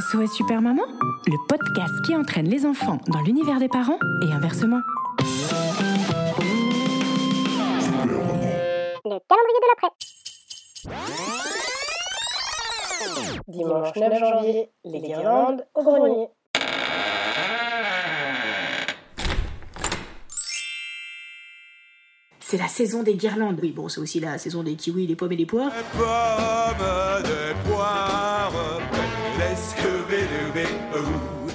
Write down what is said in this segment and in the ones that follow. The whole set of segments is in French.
SOS Super Maman, le podcast qui entraîne les enfants dans l'univers des parents et inversement. Le calendrier de l'après. Dimanche 9 janvier, les guirlandes au grenier. C'est la saison des guirlandes. Oui, bon, c'est aussi la saison des kiwis, des pommes et des poires. pommes de poire, laisse lever,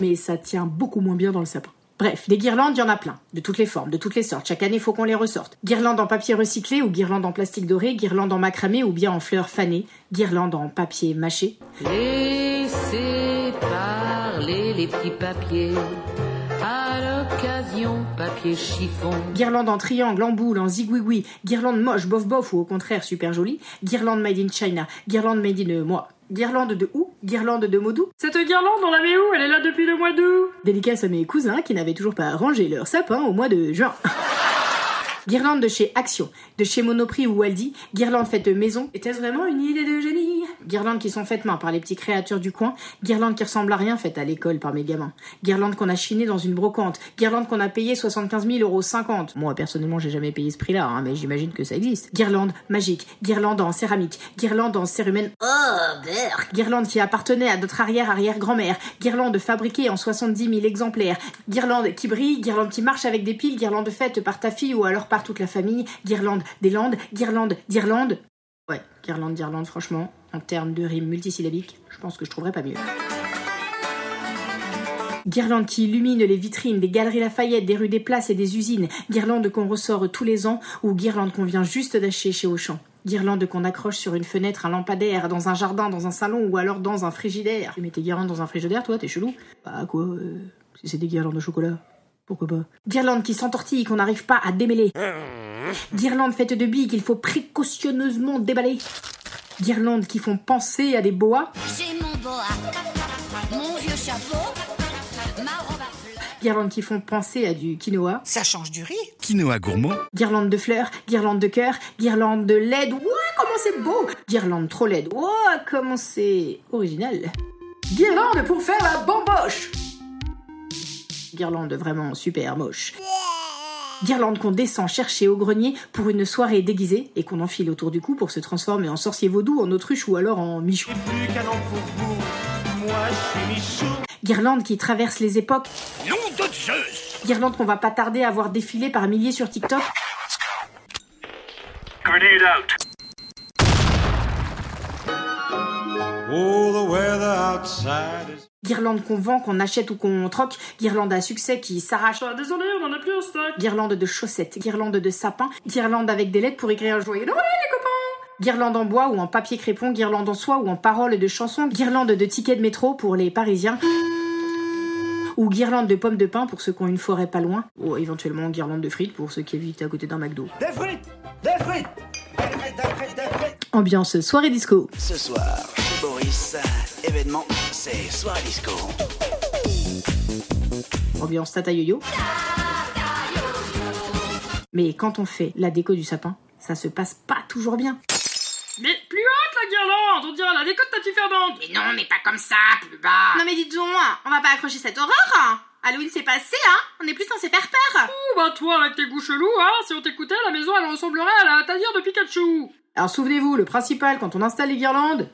Mais ça tient beaucoup moins bien dans le sapin. Bref, des guirlandes, il y en a plein, de toutes les formes, de toutes les sortes. Chaque année, il faut qu'on les ressorte. Guirlandes en papier recyclé ou guirlandes en plastique doré, guirlandes en macramé ou bien en fleurs fanées, guirlandes en papier mâché. Laissez parler les petits papiers. À l'occasion, papier chiffon. Guirlande en triangle, en boule, en zigouigoui, guirlande moche, bof bof ou au contraire super jolie, guirlande made in China, guirlande made in euh, moi. Guirlande de où? Guirlande de Modou? Cette guirlande, on la met où? Elle est là depuis le mois d'août. Dédicace à mes cousins qui n'avaient toujours pas rangé leur sapin au mois de juin. Guirlande de chez Action, de chez Monoprix ou Aldi, guirlande faite maison. Était-ce vraiment une idée de génie? Guirlandes qui sont faites main par les petits créatures du coin, guirlandes qui ressemblent à rien faites à l'école par mes gamins, guirlandes qu'on a chinées dans une brocante, guirlandes qu'on a payé 75 000 euros 50. Moi personnellement j'ai jamais payé ce prix-là, hein, mais j'imagine que ça existe. Guirlande magique, guirlande en céramique, guirlande en cérumen. Oh beurre Guirlande qui appartenait à notre arrière-arrière-grand-mère, guirlande fabriquée en 70 000 exemplaires, guirlande qui brille, guirlande qui marche avec des piles, guirlande faite par ta fille ou alors par toute la famille, guirlande des Landes, guirlande d'Irlande. Ouais, guirlande d'Irlande, franchement, en termes de rimes multisyllabiques, je pense que je trouverais pas mieux. Guirlande qui illumine les vitrines des galeries Lafayette, des rues des places et des usines. Guirlande qu'on ressort tous les ans ou guirlande qu'on vient juste d'acheter chez Auchan. Guirlande qu'on accroche sur une fenêtre, un lampadaire, dans un jardin, dans un salon ou alors dans un frigidaire. Tu mets tes guirlandes dans un frigidaire, toi, t'es chelou? Bah quoi euh, Si c'est des guirlandes de chocolat, pourquoi pas? Guirlande qui s'entortille, qu'on n'arrive pas à démêler. Guirlande faite de billes qu'il faut précautionneusement déballer. Guirlandes qui font penser à des boas. J'ai mon boa, mon vieux chapeau, ma robe à fleurs. Guirlandes qui font penser à du quinoa. Ça change du riz. Quinoa gourmand. Guirlande de fleurs, guirlande de cœur, guirlande de LED. Ouah, comment c'est beau Guirlande trop LED. Ouah, comment c'est original. Guirlande pour faire la bamboche Guirlande vraiment super moche. Guirlande qu'on descend chercher au grenier pour une soirée déguisée et qu'on enfile autour du cou pour se transformer en sorcier vaudou, en autruche ou alors en michou. Plus qu'un an pour vous, moi je suis Michou. Guirlande qui traverse les époques. Nom de Zeus Guirlande qu'on va pas tarder à voir défiler par milliers sur TikTok. Grenade out Guirlande qu'on vend, qu'on achète ou qu'on troque. Guirlande à succès qui s'arrache. Ah, désolé, on en a plus en stock. Guirlande de chaussettes, guirlande de sapins, guirlande avec des lettres pour écrire joyeux Noël les copains. Guirlande en bois ou en papier crépon, guirlande en soie ou en paroles de chansons, guirlande de tickets de métro pour les Parisiens. Ou guirlande de pommes de pin pour ceux qui ont une forêt pas loin. Ou éventuellement guirlande de frites pour ceux qui habitent à côté d'un McDo. Des frites Des frites Des frites, des frites, des frites Ambiance soirée disco. Ce soir, chez Boris, événement, c'est soirée disco. Ambiance tata yo-yo. Mais quand on fait la déco du sapin, ça se passe pas toujours bien. Mais plus haute la guirlande On dirait la déco de Tati Fernande Mais non, mais pas comme ça, plus bas. Non mais dites donc, on va pas accrocher cette horreur hein Halloween c'est passé, hein On est plus censé faire peur Ouh, bah toi avec tes goûts chelous, hein Si on t'écoutait, la maison elle ressemblerait à la tanière de Pikachu Alors souvenez-vous, le principal quand on installe les guirlandes,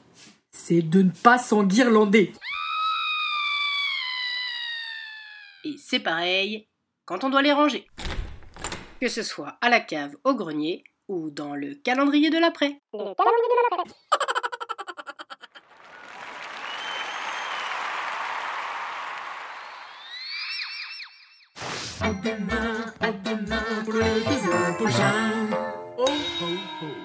c'est de ne pas s'enguirlander. Et c'est pareil quand on doit les ranger. Que ce soit à la cave, au grenier, ou dans le calendrier de l'après. À demain, à demain pour. Oh, oh, oh.